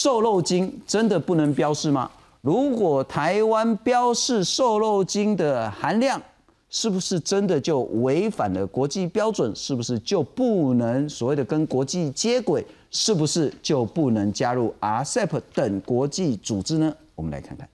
瘦肉精真的不能标示吗？如果台湾标示瘦肉精的含量，是不是真的就违反了国际标准？是不是就不能所谓的跟国际接轨？是不是就不能加入 RCEP 等国际组织呢？我们来看看。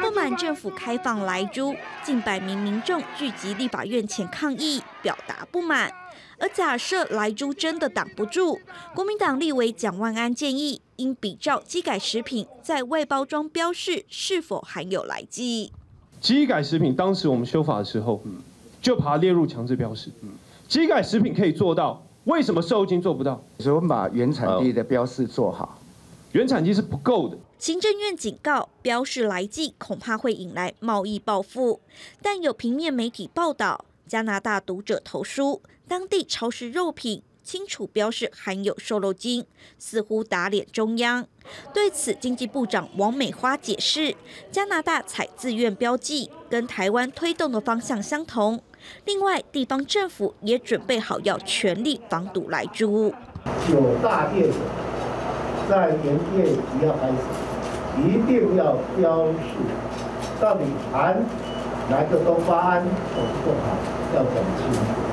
不满政府开放来猪，近百名民众聚集立法院前抗议，表达不满。而假设来猪真的挡不住，国民党立委蒋万安建议，应比照机改食品在外包装标示是否含有来剂。机改食品当时我们修法的时候，就把它列入强制标示。机改食品可以做到，为什么瘦肉精做不到？所以我们把原产地的标示做好，原产地是不够的。行政院警告，标示来记恐怕会引来贸易报复。但有平面媒体报道，加拿大读者投书，当地超市肉品清楚标示含有瘦肉精，似乎打脸中央。对此，经济部长王美花解释，加拿大采自愿标记，跟台湾推动的方向相同。另外，地方政府也准备好要全力防堵来猪。有大店在营业即要开始。一定要标示到底含哪个多巴胺或不含，要讲清楚。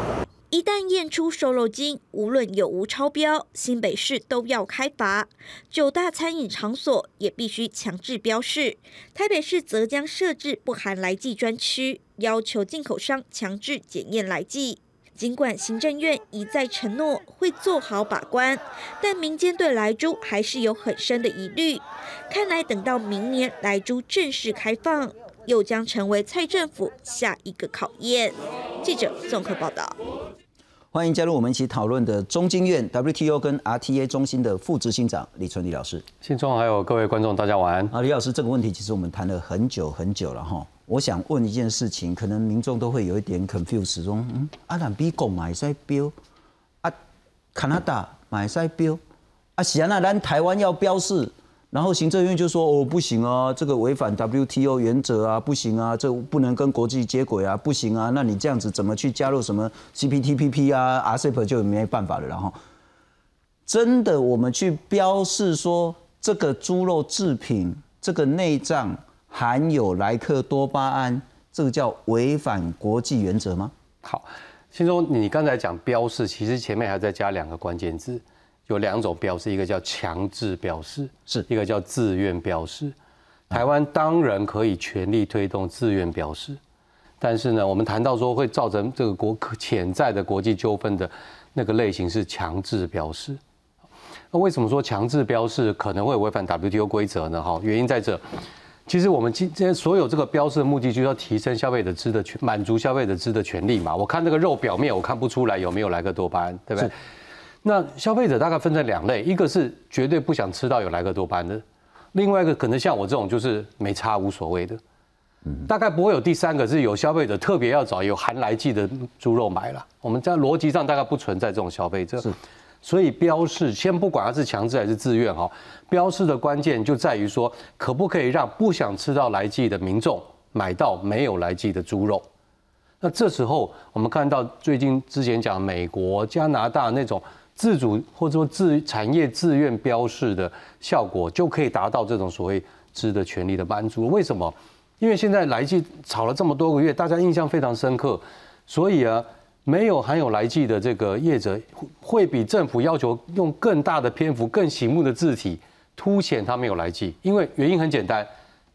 一旦验出瘦肉精，无论有无超标，新北市都要开罚。九大餐饮场所也必须强制标示。台北市则将设置不含来剂专区，要求进口商强制检验来剂。尽管行政院一再承诺会做好把关，但民间对来猪还是有很深的疑虑。看来等到明年来猪正式开放，又将成为蔡政府下一个考验。记者综合报道。欢迎加入我们一起讨论的中经院 WTO 跟 RTA 中心的副执行长李春丽老师。信中还有各位观众，大家晚安。啊，李老师，这个问题其实我们谈了很久很久了哈。我想问一件事情，可能民众都会有一点 confuse，说，嗯，阿兰比国买赛标，啊，加拿大买赛标，啊，是啊，那咱台湾要标示，然后行政院就说，哦，不行啊，这个违反 WTO 原则啊，不行啊，这不能跟国际接轨啊，不行啊，那你这样子怎么去加入什么 CPTPP 啊，RCEP 就没办法了，然后，真的我们去标示说这个猪肉制品，这个内脏。含有莱克多巴胺，这个叫违反国际原则吗？好，先说你刚才讲标示，其实前面还在加两个关键字，有两种标示，一个叫强制标示，是一个叫自愿标示。台湾当然可以全力推动自愿标示，但是呢，我们谈到说会造成这个国潜在的国际纠纷的那个类型是强制标示。那为什么说强制标示可能会违反 WTO 规则呢？哈，原因在这。其实我们今天所有这个标示的目的，就是要提升消费者知的权，满足消费者知的权利嘛。我看这个肉表面，我看不出来有没有莱克多巴胺，对不对？那消费者大概分成两类，一个是绝对不想吃到有莱克多巴胺的，另外一个可能像我这种就是没差无所谓的。大概不会有第三个是有消费者特别要找有含来剂的猪肉买了。我们在逻辑上大概不存在这种消费者。所以标示先不管它是强制还是自愿哈，标示的关键就在于说可不可以让不想吃到来剂的民众买到没有来剂的猪肉。那这时候我们看到最近之前讲美国、加拿大那种自主或者说自产业自愿标示的效果，就可以达到这种所谓知的权利的满足。为什么？因为现在来记炒了这么多个月，大家印象非常深刻，所以啊。没有含有来剂的这个业者，会比政府要求用更大的篇幅、更醒目的字体凸显它没有来剂，因为原因很简单，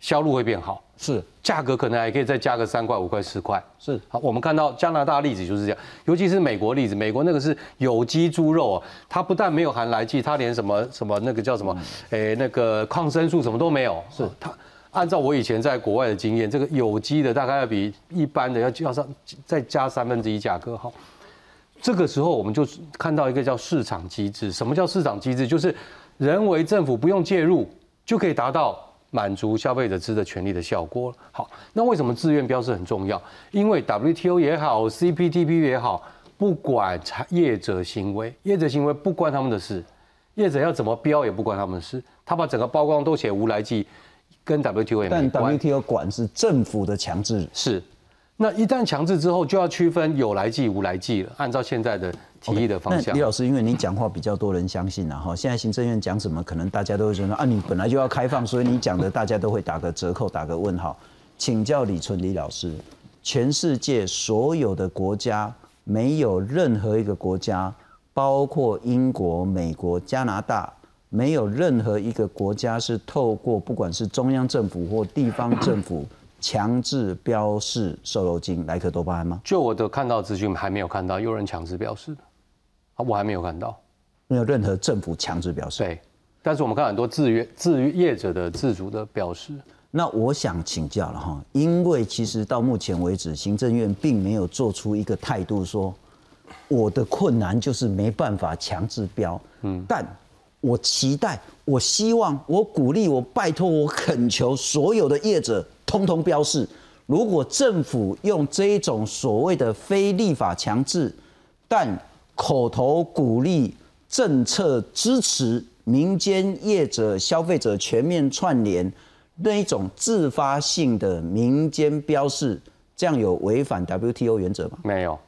销路会变好，是价格可能还可以再加个三块、五块、十块，是好。我们看到加拿大例子就是这样，尤其是美国例子，美国那个是有机猪肉啊，它不但没有含来剂，它连什么什么那个叫什么，诶那个抗生素什么都没有，是它。按照我以前在国外的经验，这个有机的大概要比一般的要要上再加三分之一价格哈。这个时候我们就看到一个叫市场机制。什么叫市场机制？就是人为政府不用介入就可以达到满足消费者知的权利的效果。好，那为什么自愿标示很重要？因为 WTO 也好，CPTP 也好，不管业者行为，业者行为不关他们的事，业者要怎么标也不关他们的事。他把整个曝光都写无来记。跟 WTO 也没但 WTO 管是政府的强制是，那一旦强制之后，就要区分有来剂、无来剂了。按照现在的提议的方向李，老师，因为你讲话比较多人相信啊，哈，现在行政院讲什么，可能大家都会觉得啊，你本来就要开放，所以你讲的大家都会打个折扣，打个问号。请教李纯李老师，全世界所有的国家，没有任何一个国家，包括英国、美国、加拿大，没有任何一个国家是透过不管是中央政府或地方政府强制标示瘦肉精莱克多巴胺吗？就我的看到资讯，还没有看到有人强制标示，啊，我还没有看到。没有任何政府强制标示。对，但是我们看很多自愿自业者的自主的标示，那我想请教了哈，因为其实到目前为止，行政院并没有做出一个态度说，我的困难就是没办法强制标，嗯，但我期待，我希望，我鼓励，我拜托，我恳求所有的业者通通标示。如果政府用这一种所谓的非立法强制，但口头鼓励、政策支持民间业者、消费者全面串联那一种自发性的民间标示，这样有违反 WTO 原则吗？没有。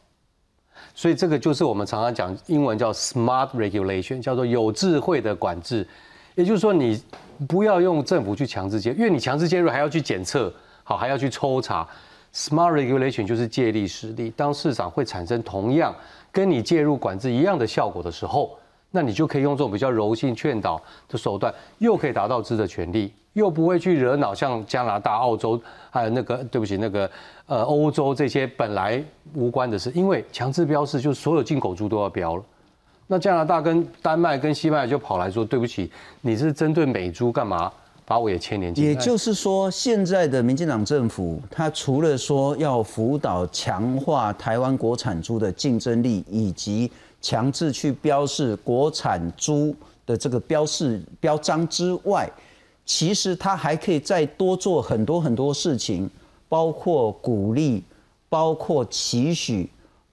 所以这个就是我们常常讲英文叫 smart regulation，叫做有智慧的管制。也就是说，你不要用政府去强制介入，因为你强制介入还要去检测，好还要去抽查。Smart regulation 就是借力使力，当市场会产生同样跟你介入管制一样的效果的时候，那你就可以用这种比较柔性劝导的手段，又可以达到知的权利，又不会去惹恼像加拿大、澳洲还有那个对不起那个呃欧洲这些本来无关的事，因为强制标示就是所有进口猪都要标了。那加拿大跟丹麦跟西班牙就跑来说：“对不起，你是针对美猪干嘛？把我也牵连进来。”也就是说，现在的民进党政府，它除了说要辅导强化台湾国产猪的竞争力，以及强制去标示国产猪的这个标示标章之外，其实它还可以再多做很多很多事情，包括鼓励，包括期许，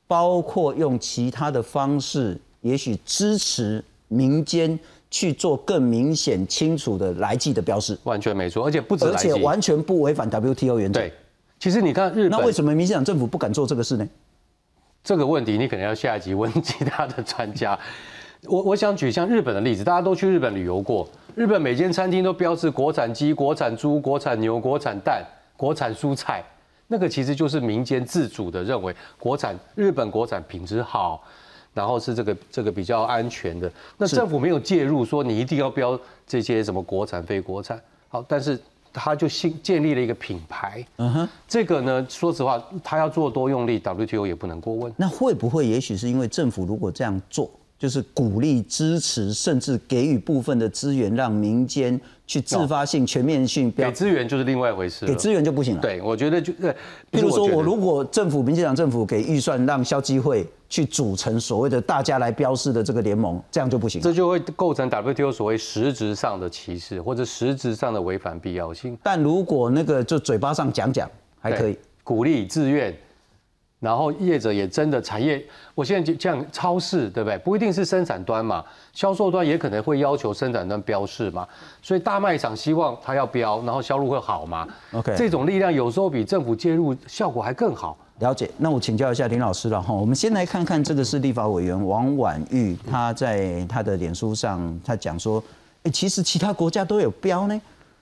包括用其他的方式，也许支持民间去做更明显清楚的来记的标示。完全没错，而且不止而且完全不违反 WTO 原则。对。其实你看日本，那为什么民进党政府不敢做这个事呢？这个问题你可能要下一集问其他的专家。我我想举像日本的例子，大家都去日本旅游过，日本每间餐厅都标示国产鸡、国产猪、国产牛、国产蛋、国产蔬菜，那个其实就是民间自主的认为国产日本国产品质好，然后是这个这个比较安全的。那政府没有介入说你一定要标这些什么国产非国产，好，但是他就新建立了一个品牌。嗯哼，这个呢，说实话，他要做多用力，WTO 也不能过问。那会不会也许是因为政府如果这样做，就是鼓励、支持，甚至给予部分的资源，让民间去自发性、全面性标给资源就是另外一回事了。给资源就不行了。，对，我觉得就呃，比如说我如果政府、民进党政府给预算，让消基会去组成所谓的大家来标示的这个联盟，这样就不行。这就会构成 WTO 所谓实质上的歧视或者实质上的违反必要性。但如果那个就嘴巴上讲讲还可以，鼓励自愿，然后业者也真的产业，我现在就这样，超市对不对？不一定是生产端嘛，销售端也可能会要求生产端标示嘛，所以大卖场希望它要标，然后销路会好嘛。OK 这种力量有时候比政府介入效果还更好。了解，那我请教一下林老师了哈。我们先来看看这个是立法委员王婉玉，他在他的脸书上他讲说，哎、其实其他国家都有标呢。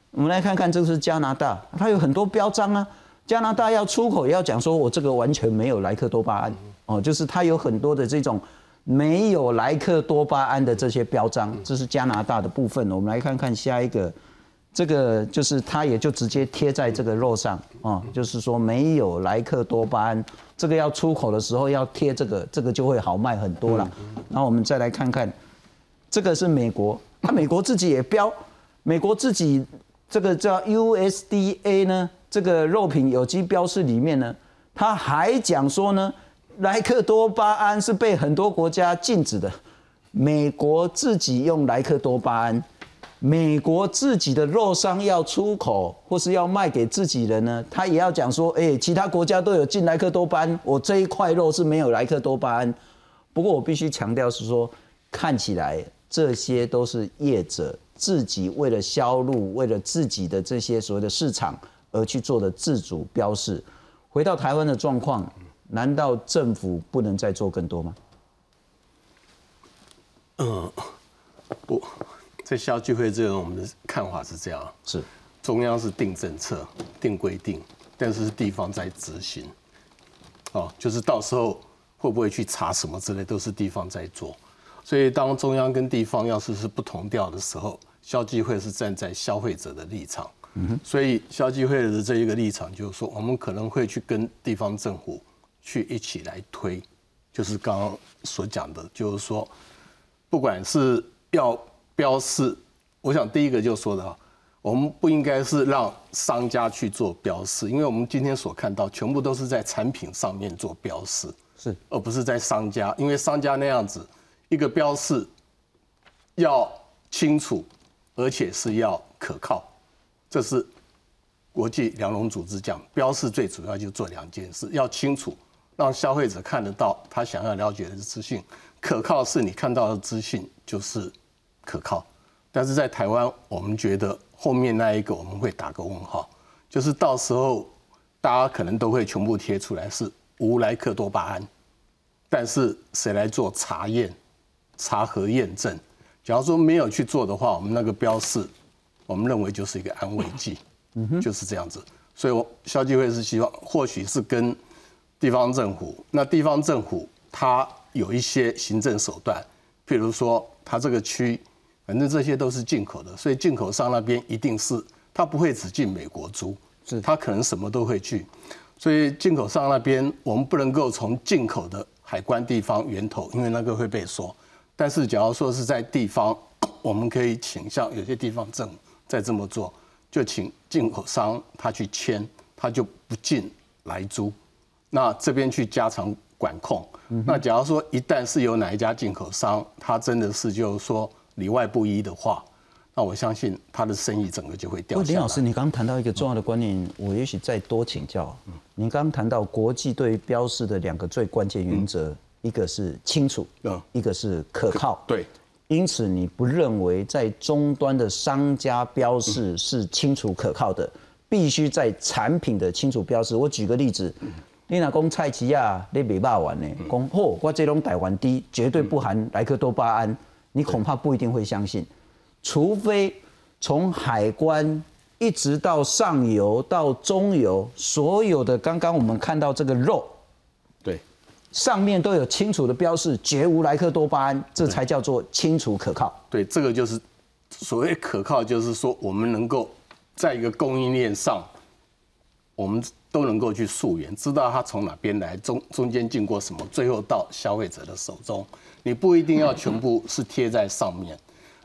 我们来看看这个是加拿大，它有很多标章啊。加拿大要出口要讲说，我这个完全没有莱克多巴胺哦，就是它有很多的这种没有莱克多巴胺的这些标章，这是加拿大的部分。我们来看看下一个。这个就是它也就直接贴在这个肉上啊、就是说没有莱克多巴胺，这个要出口的时候要贴这个，这个就会好卖很多了。然后我们再来看看，这个是美国，它美国自己也标，美国自己这个叫 USDA 呢，这个肉品有机标示里面呢，他还讲说呢，莱克多巴胺是被很多国家禁止的，美国自己用莱克多巴胺。美国自己的肉商要出口或是要卖给自己人呢，他也要讲说，哎、其他国家都有进莱克多巴胺，我这一块肉是没有莱克多巴胺。不过我必须强调是说，看起来这些都是业者自己为了销路，为了自己的这些所谓的市场而去做的自主标示。回到台湾的状况，难道政府不能再做更多吗？嗯，不，在消聚会这个，我们的看法是这样：是中央是定政策、定规定，但是是地方在执行。哦，就是到时候会不会去查什么之类，都是地方在做。所以当中央跟地方要是是不同调的时候，消聚会是站在消费者的立场。所以消基会的这一个立场就是说，我们可能会去跟地方政府去一起来推，就是刚刚所讲的，就是说，不管是要标示，我想第一个就说的啊，我们不应该是让商家去做标示，因为我们今天所看到全部都是在产品上面做标示，是，而不是在商家，因为商家那样子一个标示要清楚，而且是要可靠，这是国际粮农组织讲标示最主要就做两件事，要清楚，让消费者看得到他想要了解的资讯，可靠是你看到的资讯就是可靠。但是在台湾，我们觉得后面那一个我们会打个问号，就是到时候大家可能都会全部贴出来是无莱克多巴胺，但是谁来做查验、查核验证？假如说没有去做的话，我们那个标示，我们认为就是一个安慰剂，就是这样子。所以，我消基会是希望，或许是跟地方政府，那地方政府它有一些行政手段，譬如说，它这个区。反正这些都是进口的，所以进口商那边一定是他不会只进美国猪，是他可能什么都会去，所以进口商那边我们不能够从进口的海关地方源头，因为那个会被说。但是假如说是在地方，我们可以倾向有些地方政在这么做，就请进口商他去签，他就不进来租，那这边去加强管控。那假如说一旦是有哪一家进口商，他真的是就是说。里外不一的话，那我相信他的生意整个就会掉下来。林老师，你刚刚谈到一个重要的观念，我也许再多请教。您刚刚谈到国际对于标示的两个最关键原则，一个是清楚，一个是可靠。对，因此你不认为在终端的商家标示是清楚可靠的，必须在产品的清楚标示。我举个例子，你若讲蔡奇亚你没骂完呢，讲嚯，我这种台湾低绝对不含莱克多巴胺。你恐怕不一定会相信，除非从海关一直到上游到中游，所有的刚刚我们看到这个肉，对，上面都有清楚的标示，绝无莱克多巴胺，这才叫做清楚可靠。对，这个就是所谓可靠，就是说我们能够在一个供应链上，我们都能够去溯源，知道它从哪边来，中中间经过什么，最后到消费者的手中。你不一定要全部是贴在上面，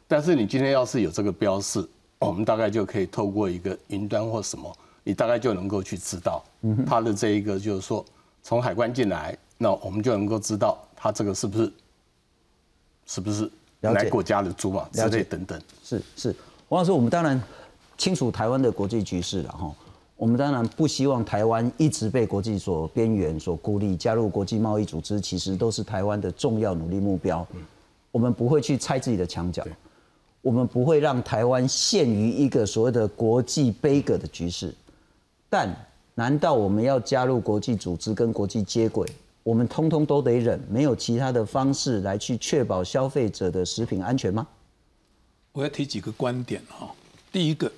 但是你今天要是有这个标示，我们大概就可以透过一个云端或什么，你大概就能够去知道它的这一个，就是说从海关进来，那我们就能够知道他这个是不是是不是来国家的猪嘛之类等等。是是，王老师，我们当然清楚台湾的国际局势了哈。我们当然不希望台湾一直被国际所边缘、所孤立。加入国际贸易组织，其实都是台湾的重要努力目标。我们不会去拆自己的墙角，我们不会让台湾陷于一个所谓的国际悲歌的局势。但难道我们要加入国际组织跟国际接轨，我们通通都得忍？没有其他的方式来去确保消费者的食品安全吗？我要提几个观点哈。第一个。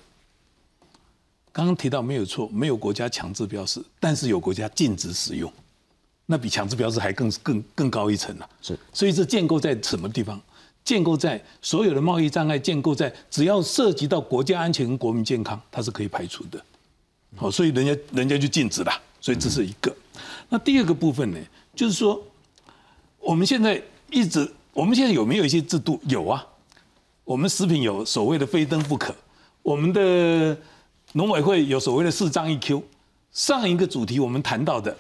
刚刚提到没有错，没有国家强制标示，但是有国家禁止使用，那比强制标示还更更更高一层了。是，所以这建构在什么地方？建构在所有的贸易障碍，建构在只要涉及到国家安全跟国民健康，它是可以排除的。好，所以人家人家就禁止了。所以这是一个。那第二个部分呢，就是说我们现在一直，我们现在有没有一些制度？有啊，我们食品有所谓的非登不可，我们的。农委会有所谓的四张一 Q，上一个主题我们谈到的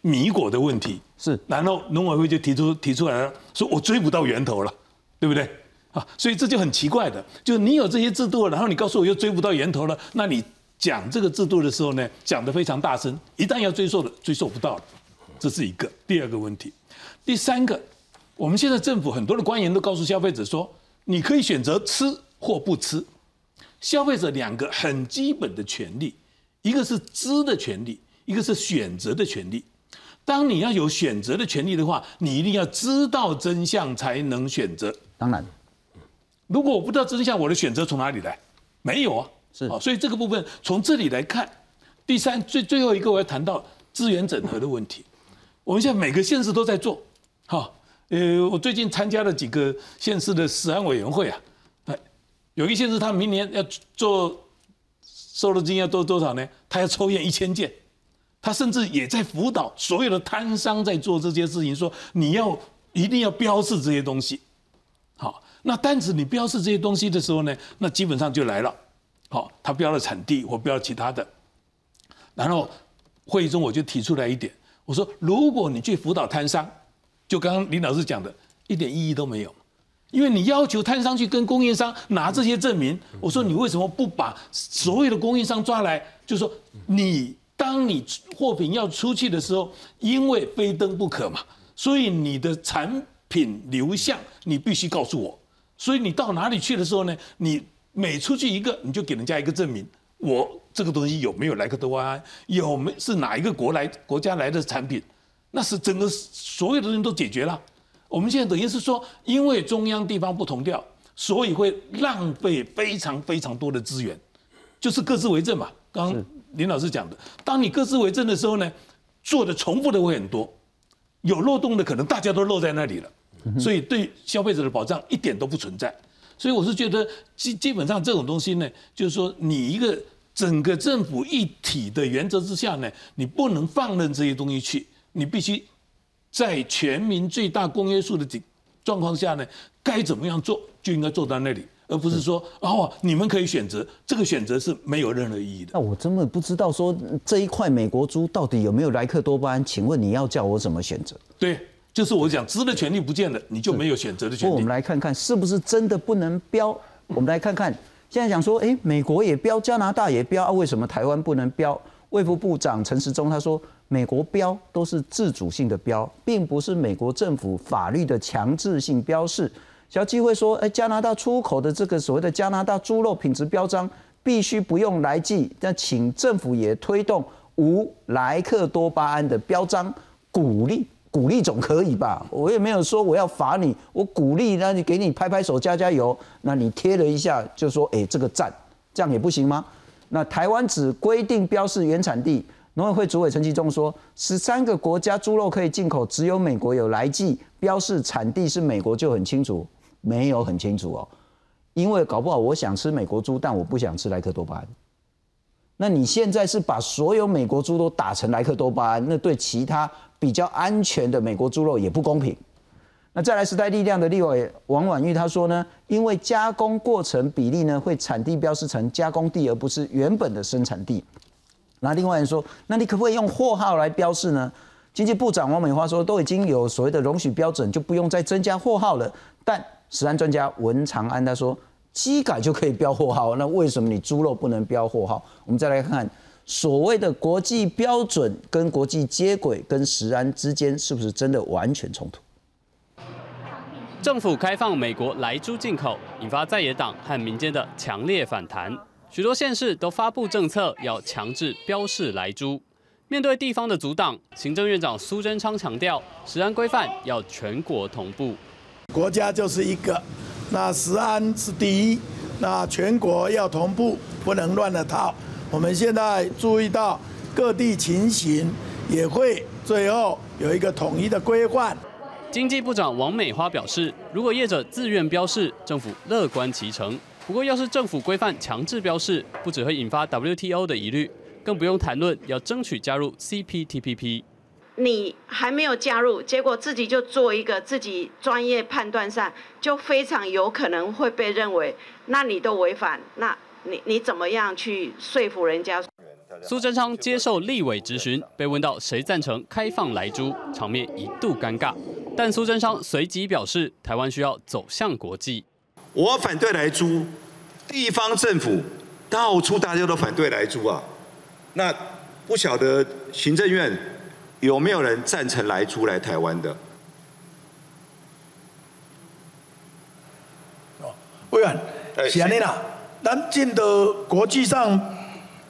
米果的问题是，然后农委会就提出提出来了，说我追不到源头了，对不对？啊，所以这就很奇怪的，就是你有这些制度，然后你告诉我又追不到源头了，那你讲这个制度的时候呢，讲得非常大声，一旦要追溯的追溯不到了，这是一个第二个问题。第三个，我们现在政府很多的官员都告诉消费者说，你可以选择吃或不吃。消费者两个很基本的权利，一个是知的权利，一个是选择的权利。当你要有选择的权利的话，你一定要知道真相才能选择。当然，如果我不知道真相，我的选择从哪里来？没有啊。是啊，所以这个部分从这里来看，第三最最后一个我要谈到资源整合的问题。我们现在每个县市都在做，好，呃，我最近参加了几个县市的食安委员会啊，哎，有一县市他明年要做瘦肉精要做多少呢？他要抽验一千件，他甚至也在辅导所有的摊商在做这些事情，说你要一定要标示这些东西。好，那但是你标示这些东西的时候呢，那基本上就来了。好，他标了产地我标了其他的，然后会议中我就提出来一点，我说如果你去辅导摊商，就刚刚林老师讲的，一点意义都没有，因为你要求摊商去跟供应商拿这些证明，我说你为什么不把所有的供应商抓来，就是说你当你货品要出去的时候，因为非登不可嘛，所以你的产品流向你必须告诉我，所以你到哪里去的时候呢，你。每出去一个，你就给人家一个证明，我这个东西有没有莱克多巴胺，有没是哪一个国来国家来的产品，那是整个所有的人都解决了。我们现在等于是说，因为中央地方不同调，所以会浪费非常非常多的资源，就是各自为政嘛。刚刚林老师讲的，当你各自为政的时候呢，做的重复的会很多，有漏洞的可能大家都漏在那里了，所以对消费者的保障一点都不存在。所以我是觉得基基本上这种东西呢，就是说你一个整个政府一体的原则之下呢，你不能放任这些东西去，你必须在全民最大公约数的状况下呢，该怎么样做就应该做到那里，而不是说哦你们可以选择，这个选择是没有任何意义的。那我真的不知道说这一块美国猪到底有没有莱克多巴胺？请问你要叫我怎么选择？对。就是我讲，知的权利不见了，你就没有选择的权利。我们来看看是不是真的不能标？我们来看看，现在讲说，哎，美国也标，加拿大也标啊，为什么台湾不能标？卫副部长陈时中他说，美国标都是自主性的标，并不是美国政府法律的强制性标示。小机会说，哎，加拿大出口的这个所谓的加拿大猪肉品质标章必须不用来记，那请政府也推动无莱克多巴胺的标章，鼓励。鼓励总可以吧？我也没有说我要罚你，我鼓励，那你给你拍拍手、加加油，那你贴了一下就说，哎，这个赞，这样也不行吗？那台湾只规定标示原产地，农委会主委陈其忠说，十三个国家猪肉可以进口，只有美国有来记标示产地是美国就很清楚，没有很清楚哦，因为搞不好我想吃美国猪，但我不想吃莱克多巴胺。那你现在是把所有美国猪都打成莱克多巴胺，那对其他比较安全的美国猪肉也不公平。那再来时代力量的立委王婉玉他说呢，因为加工过程比例呢会产地标示成加工地而不是原本的生产地。那另外人说，那你可不可以用货号来标示呢？经济部长王美花说，都已经有所谓的容许标准，就不用再增加货号了。但食安专家文长安他说。机改就可以标货号，那为什么你猪肉不能标货号？我们再来看看所谓的国际标准跟国际接轨跟食安之间是不是真的完全冲突？政府开放美国来猪进口，引发在野党和民间的强烈反弹，许多县市都发布政策要强制标示来猪。面对地方的阻挡，行政院长苏贞昌强调，食安规范要全国同步。国家就是一个。那食安是第一，那全国要同步，不能乱了套。我们现在注意到各地情形，也会最后有一个统一的规范。经济部长王美花表示，如果业者自愿标示，政府乐观其成。不过，要是政府规范强制标示，不只会引发 WTO 的疑虑，更不用谈论要争取加入 CPTPP。你还没有加入，结果自己就做一个自己专业判断上，就非常有可能会被认为，那你都违反，那你你怎么样去说服人家？苏贞昌接受立委质询，被问到谁赞成开放来猪，场面一度尴尬。但苏贞昌随即表示，台湾需要走向国际。我反对来猪，地方政府到处大家都反对来猪啊，那不晓得行政院。有没有人赞成来猪来台湾的？哦，委员，是安尼啦，咱进的国际上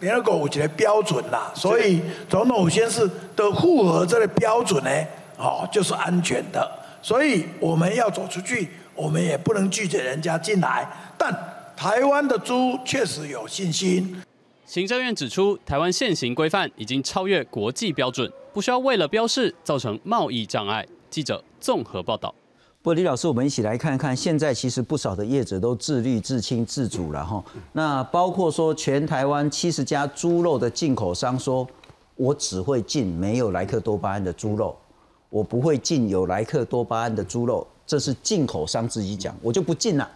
联合国有一个标准啦，所以总统府宣誓的符合这个标准呢，哦，就是安全的。所以我们要走出去，我们也不能拒绝人家进来。但台湾的猪确实有信心。行政院指出，台湾现行规范已经超越国际标准，不需要为了标示造成贸易障碍。记者综合报道。不李老师，我们一起来看看，现在其实不少的业者都自律、自清、自主了哈。那包括说，全台湾七十家猪肉的进口商说，我只会进没有莱克多巴胺的猪肉，我不会进有莱克多巴胺的猪肉，这是进口商自己讲，我就不进了。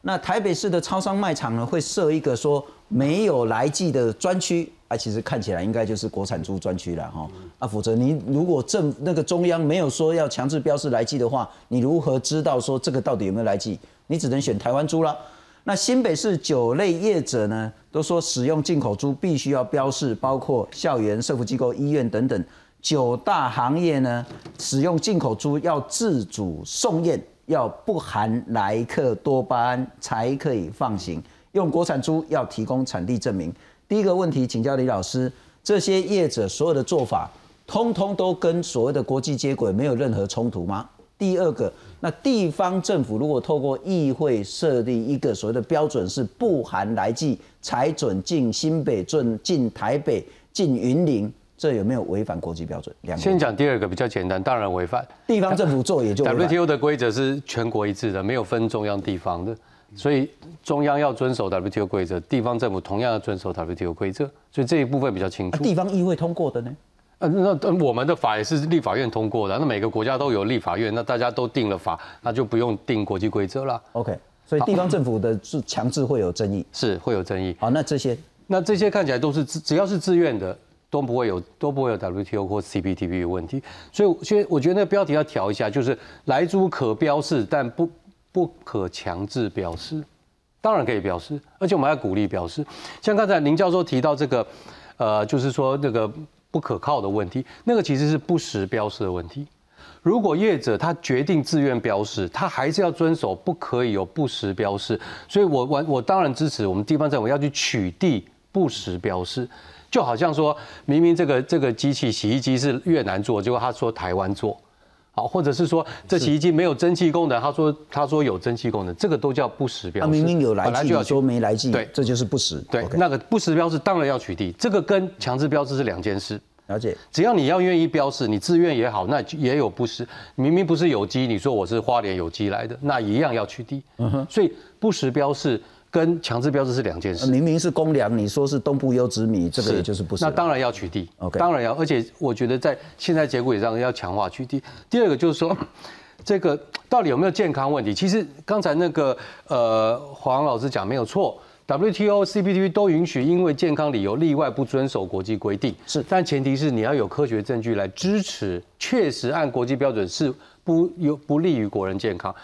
那台北市的超商卖场呢，会设一个说没有来记的专区。啊，其实看起来应该就是国产猪专区了哈。啊，否则你如果政那个中央没有说要强制标示来记的话，你如何知道说这个到底有没有来记？你只能选台湾猪了。那新北市酒类业者呢，都说使用进口猪必须要标示，包括校园、社福机构、医院等等九大行业呢，使用进口猪要自主送验，要不含莱克多巴胺才可以放行。用国产猪要提供产地证明。第一个问题，请教李老师，这些业者所有的做法，通通都跟所谓的国际接轨，没有任何冲突吗？第二个，那地方政府如果透过议会设立一个所谓的标准，是不含来记才准进新北、准进台北、进云林，这有没有违反国际标准？两先讲第二个比较简单，当然违反。地方政府做也就 WTO 的规则是全国一致的，没有分中央地方的。所以中央要遵守 WTO 规则，地方政府同样要遵守 WTO 规则，所以这一部分比较清楚。地方议会通过的呢？呃，那我们的法也是立法院通过的，那每个国家都有立法院，那大家都定了法，那就不用定国际规则了。OK，所以地方政府的是强制会有争议，是会有争议。好，那这些，那这些看起来都是只只要是自愿的，都不会有都不会有 WTO 或 CPTP 的问题。所以，所以我觉得那个标题要调一下，就是来猪可标示，但不不可强制标示。当然可以表示，而且我们要鼓励表示。像刚才林教授提到这个，呃，就是说那个不可靠的问题，那个其实是不实标示的问题。如果业者他决定自愿标示，他还是要遵守，不可以有不实标示。所以我我我当然支持我们地方政府要去取缔不实标示。就好像说明明这个这个机器洗衣机是越南做，结果他说台湾做。好，或者是说这洗衣机没有蒸汽功能，他说他说有蒸汽功能，这个都叫不实标。明明有来记，说没来记，对，这就是不实。对，那个不实标示当然要取缔，这个跟强制标志是两件事。了解，只要你要愿意标示，你自愿也好，那也有不实。明明不是有机，你说我是花莲有机来的，那一样要取缔。嗯哼，所以不实标示。跟强制标志是两件事。明明是公粮，你说是东部优质米，这个也就是不是。那当然要取缔，OK，当然要。而且我觉得在现在结果也上要强化取缔。第二个就是说，这个到底有没有健康问题？其实刚才那个呃黄老师讲没有错，WTO、CPTP 都允许因为健康理由例外不遵守国际规定，是，但前提是你要有科学证据来支持，确实按国际标准是不有不利于国人健康。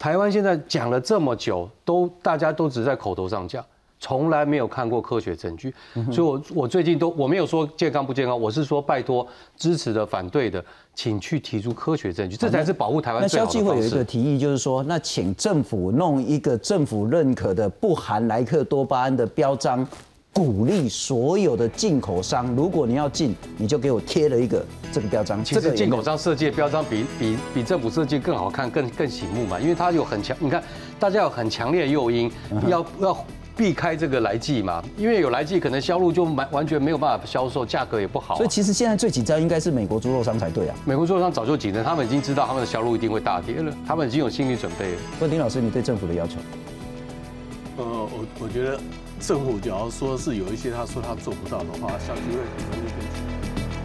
台湾现在讲了这么久，都大家都只在口头上讲，从来没有看过科学证据。所以，我我最近都我没有说健康不健康，我是说拜托支持的、反对的，请去提出科学证据，这才是保护台湾最好的方式。那消基会有一个提议，就是说，那请政府弄一个政府认可的不含莱克多巴胺的标章。鼓励所有的进口商，如果你要进，你就给我贴了一个这个标章。其实进口商设计的标章比比比政府设计更好看，更更醒目嘛，因为它有很强，你看大家有很强烈的诱因，要要避开这个来记嘛，因为有来记，可能销路就完完全没有办法销售，价格也不好。所以其实现在最紧张应该是美国猪肉商才对啊。美国猪肉商早就紧张，他们已经知道他们的销路一定会大跌了，他们已经有心理准备了。问林老师，你对政府的要求？呃，我我觉得。政府假如说是有一些他说他做不到的话，小区会可能会跟。